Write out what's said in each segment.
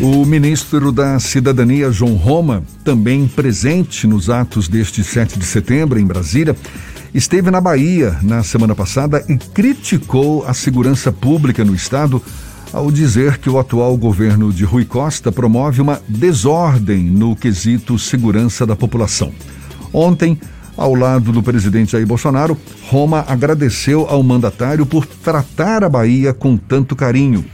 O ministro da Cidadania, João Roma, também presente nos atos deste 7 de setembro em Brasília, esteve na Bahia na semana passada e criticou a segurança pública no estado ao dizer que o atual governo de Rui Costa promove uma desordem no quesito segurança da população. Ontem, ao lado do presidente Jair Bolsonaro, Roma agradeceu ao mandatário por tratar a Bahia com tanto carinho.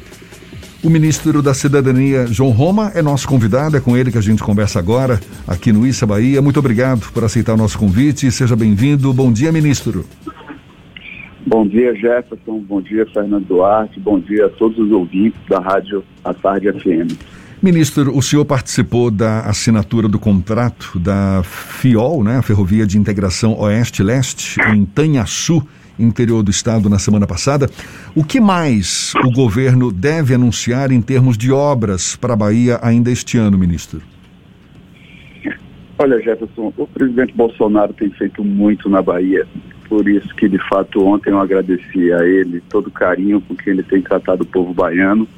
O ministro da Cidadania, João Roma, é nosso convidado, é com ele que a gente conversa agora, aqui no Issa Bahia. Muito obrigado por aceitar o nosso convite e seja bem-vindo. Bom dia, ministro. Bom dia, Jefferson. Bom dia, Fernando Duarte. Bom dia a todos os ouvintes da Rádio A Tarde FM. Ministro, o senhor participou da assinatura do contrato da FIOL, né, a Ferrovia de Integração Oeste-Leste, em Tanhaçu, interior do estado, na semana passada. O que mais o governo deve anunciar em termos de obras para a Bahia ainda este ano, ministro? Olha, Jefferson, o presidente Bolsonaro tem feito muito na Bahia. Por isso que, de fato, ontem eu agradeci a ele todo o carinho com que ele tem tratado o povo baiano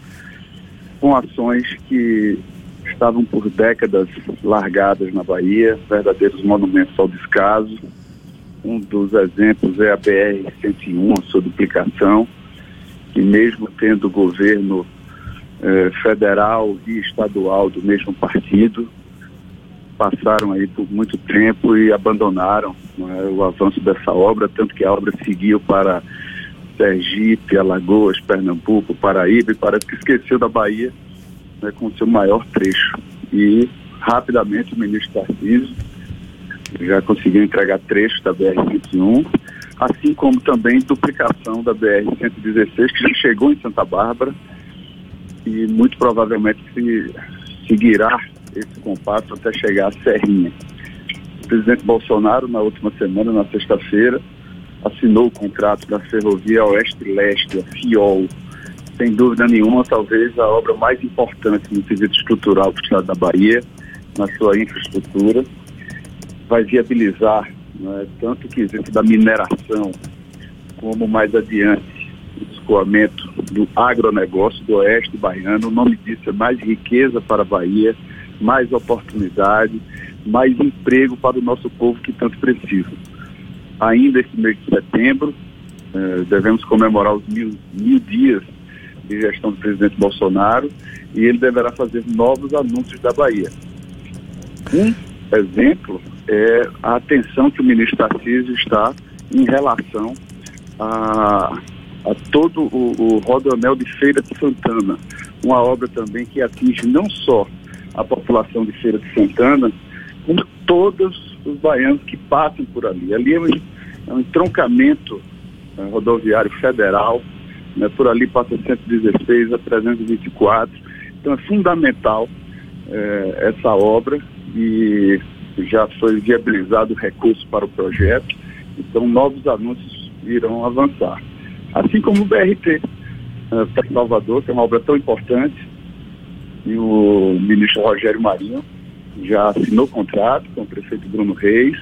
com ações que estavam por décadas largadas na Bahia, verdadeiros monumentos ao descaso. Um dos exemplos é a BR-101, a sua duplicação, que mesmo tendo governo eh, federal e estadual do mesmo partido, passaram aí por muito tempo e abandonaram é, o avanço dessa obra, tanto que a obra seguiu para Sergipe, Alagoas, Pernambuco, Paraíba e parece que esqueceu da Bahia né, com seu maior trecho. E rapidamente o ministro Tarcísio já conseguiu entregar trechos da BR-101, assim como também duplicação da BR-116, que já chegou em Santa Bárbara e muito provavelmente se seguirá esse compasso até chegar à Serrinha. O presidente Bolsonaro, na última semana, na sexta-feira, assinou o contrato da Ferrovia Oeste-Leste, a FIOL. Sem dúvida nenhuma, talvez a obra mais importante no quesito estrutural do estado da Bahia, na sua infraestrutura. Vai viabilizar né, tanto o quesito da mineração, como mais adiante o escoamento do agronegócio do oeste baiano. O nome disso é mais riqueza para a Bahia, mais oportunidade, mais emprego para o nosso povo que tanto precisa ainda esse mês de setembro. Eh, devemos comemorar os mil, mil dias de gestão do presidente Bolsonaro e ele deverá fazer novos anúncios da Bahia. Um exemplo é a atenção que o ministro Tarcísio está em relação a, a todo o, o Rodoanel de Feira de Santana, uma obra também que atinge não só a população de Feira de Santana, como todos os baianos que passam por ali. Ali é um, é um entroncamento é, rodoviário federal, né, por ali passa 116 a 324. Então é fundamental é, essa obra e já foi viabilizado recurso para o projeto, então novos anúncios irão avançar. Assim como o BRT é, para Salvador, que é uma obra tão importante, e o ministro Rogério Marinho já assinou contrato com o prefeito Bruno Reis,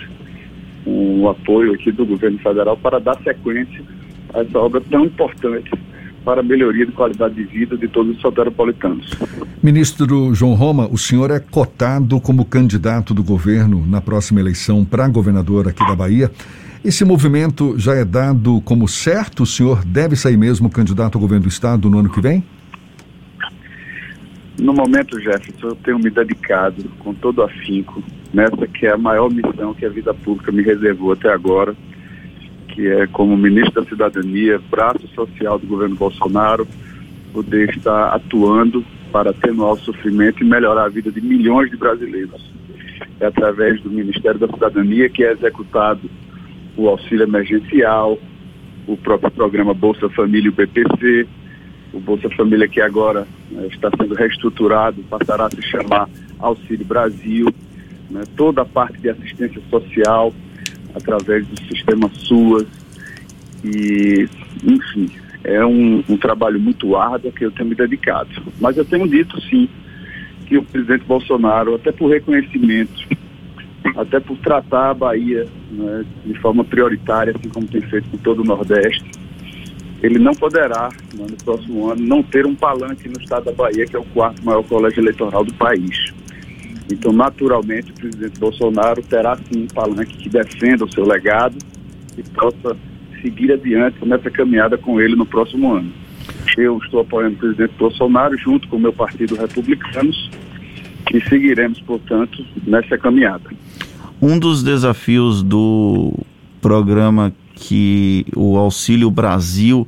o apoio aqui do governo federal para dar sequência a essa obra tão importante para a melhoria de qualidade de vida de todos os soteropolitanos. Ministro João Roma, o senhor é cotado como candidato do governo na próxima eleição para governador aqui da Bahia. Esse movimento já é dado como certo? O senhor deve sair mesmo candidato ao governo do estado no ano que vem? No momento, Jefferson, eu tenho me dedicado com todo afinco nessa que é a maior missão que a vida pública me reservou até agora, que é como ministro da Cidadania, braço social do governo Bolsonaro, poder estar atuando para atenuar o sofrimento e melhorar a vida de milhões de brasileiros. É através do Ministério da Cidadania que é executado o auxílio emergencial, o próprio programa Bolsa Família o BPC, o Bolsa Família que agora né, está sendo reestruturado, passará a se chamar Auxílio Brasil, né, toda a parte de assistência social através do sistema SUAS e, enfim, é um, um trabalho muito árduo que eu tenho me dedicado. Mas eu tenho dito sim que o presidente Bolsonaro, até por reconhecimento, até por tratar a Bahia né, de forma prioritária, assim como tem feito com todo o Nordeste, ele não poderá, né, no próximo ano, não ter um palanque no estado da Bahia, que é o quarto maior colégio eleitoral do país. Então, naturalmente, o presidente Bolsonaro terá sim um palanque que defenda o seu legado e possa seguir adiante nessa caminhada com ele no próximo ano. Eu estou apoiando o presidente Bolsonaro junto com o meu partido Republicanos e seguiremos, portanto, nessa caminhada. Um dos desafios do programa que o Auxílio Brasil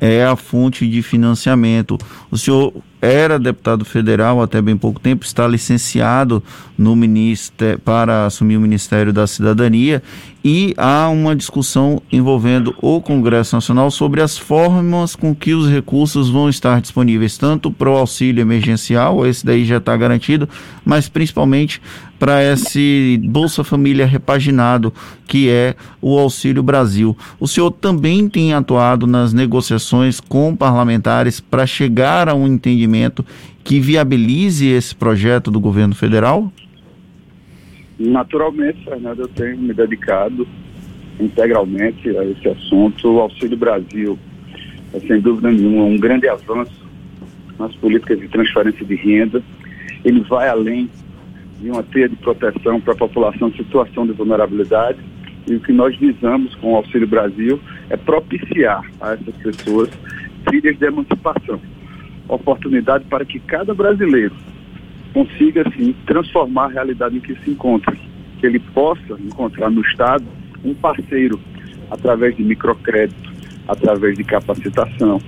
é a fonte de financiamento. O senhor era deputado federal até bem pouco tempo, está licenciado no ministério, para assumir o Ministério da Cidadania e há uma discussão envolvendo o Congresso Nacional sobre as formas com que os recursos vão estar disponíveis, tanto para o auxílio emergencial, esse daí já está garantido, mas principalmente para esse Bolsa Família repaginado, que é o Auxílio Brasil. O senhor também tem atuado nas negociações com parlamentares para chegar a um entendimento que viabilize esse projeto do governo federal? Naturalmente, Fernando, eu tenho me dedicado integralmente a esse assunto. O Auxílio Brasil é, sem dúvida nenhuma, um grande avanço nas políticas de transferência de renda. Ele vai além de uma teia de proteção para a população em situação de vulnerabilidade. E o que nós visamos com o Auxílio Brasil é propiciar a essas pessoas trilhas de emancipação. Oportunidade para que cada brasileiro consiga, assim, transformar a realidade em que se encontra. Que ele possa encontrar no Estado um parceiro através de microcrédito, através de capacitação,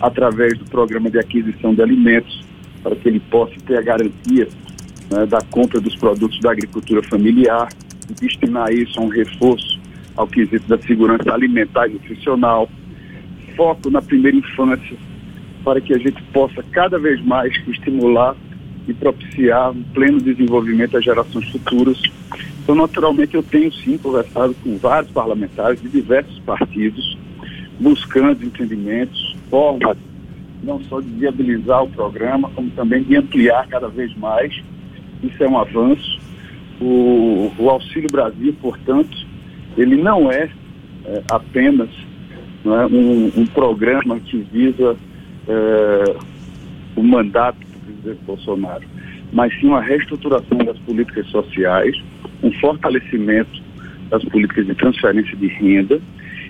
através do programa de aquisição de alimentos, para que ele possa ter a garantia né, da compra dos produtos da agricultura familiar, destinar isso a um reforço ao quesito da segurança alimentar e nutricional, foco na primeira infância, para que a gente possa cada vez mais estimular e propiciar um pleno desenvolvimento às gerações futuras. Então, naturalmente, eu tenho sim conversado com vários parlamentares de diversos partidos, buscando entendimentos, formas não só de viabilizar o programa, como também de ampliar cada vez mais. Isso é um avanço. O, o Auxílio Brasil, portanto, ele não é, é apenas não é, um, um, programa que visa é, o mandato presidente Bolsonaro, mas sim uma reestruturação das políticas sociais, um fortalecimento das políticas de transferência de renda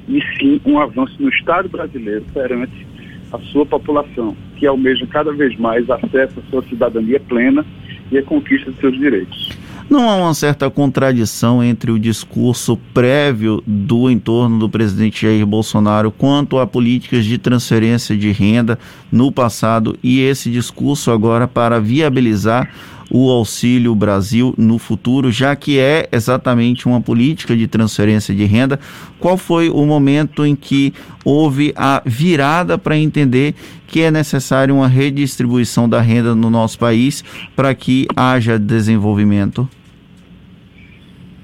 e sim um avanço no Estado brasileiro perante a sua população, que almeja cada vez mais acesso à sua cidadania plena e a conquista de seus direitos. Não há uma certa contradição entre o discurso prévio do entorno do presidente Jair Bolsonaro quanto a políticas de transferência de renda no passado e esse discurso agora para viabilizar o Auxílio Brasil no futuro, já que é exatamente uma política de transferência de renda. Qual foi o momento em que houve a virada para entender que é necessário uma redistribuição da renda no nosso país para que haja desenvolvimento?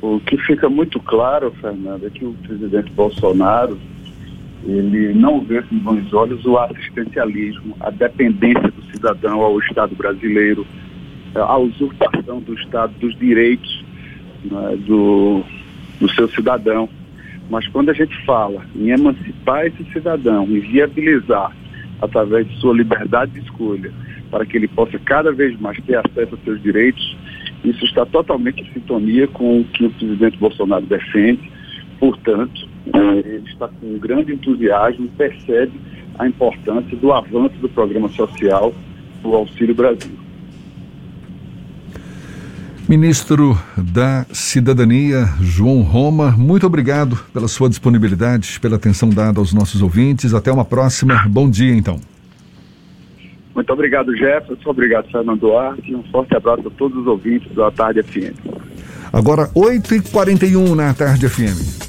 O que fica muito claro, Fernando, é que o presidente Bolsonaro ele não vê com bons olhos o assistencialismo, a dependência do cidadão ao Estado brasileiro, a usurpação do Estado dos direitos né, do, do seu cidadão. Mas quando a gente fala em emancipar esse cidadão, em viabilizar através de sua liberdade de escolha, para que ele possa cada vez mais ter acesso aos seus direitos, isso está totalmente em sintonia com o que o presidente Bolsonaro defende. Portanto, eh, ele está com um grande entusiasmo, percebe a importância do avanço do programa social do Auxílio Brasil. Ministro da Cidadania, João Roma, muito obrigado pela sua disponibilidade, pela atenção dada aos nossos ouvintes. Até uma próxima. Bom dia, então. Muito obrigado, Jefferson. Obrigado, Fernando Duarte. Um forte abraço a todos os ouvintes da Tarde FM. Agora, 8h41 na Tarde FM.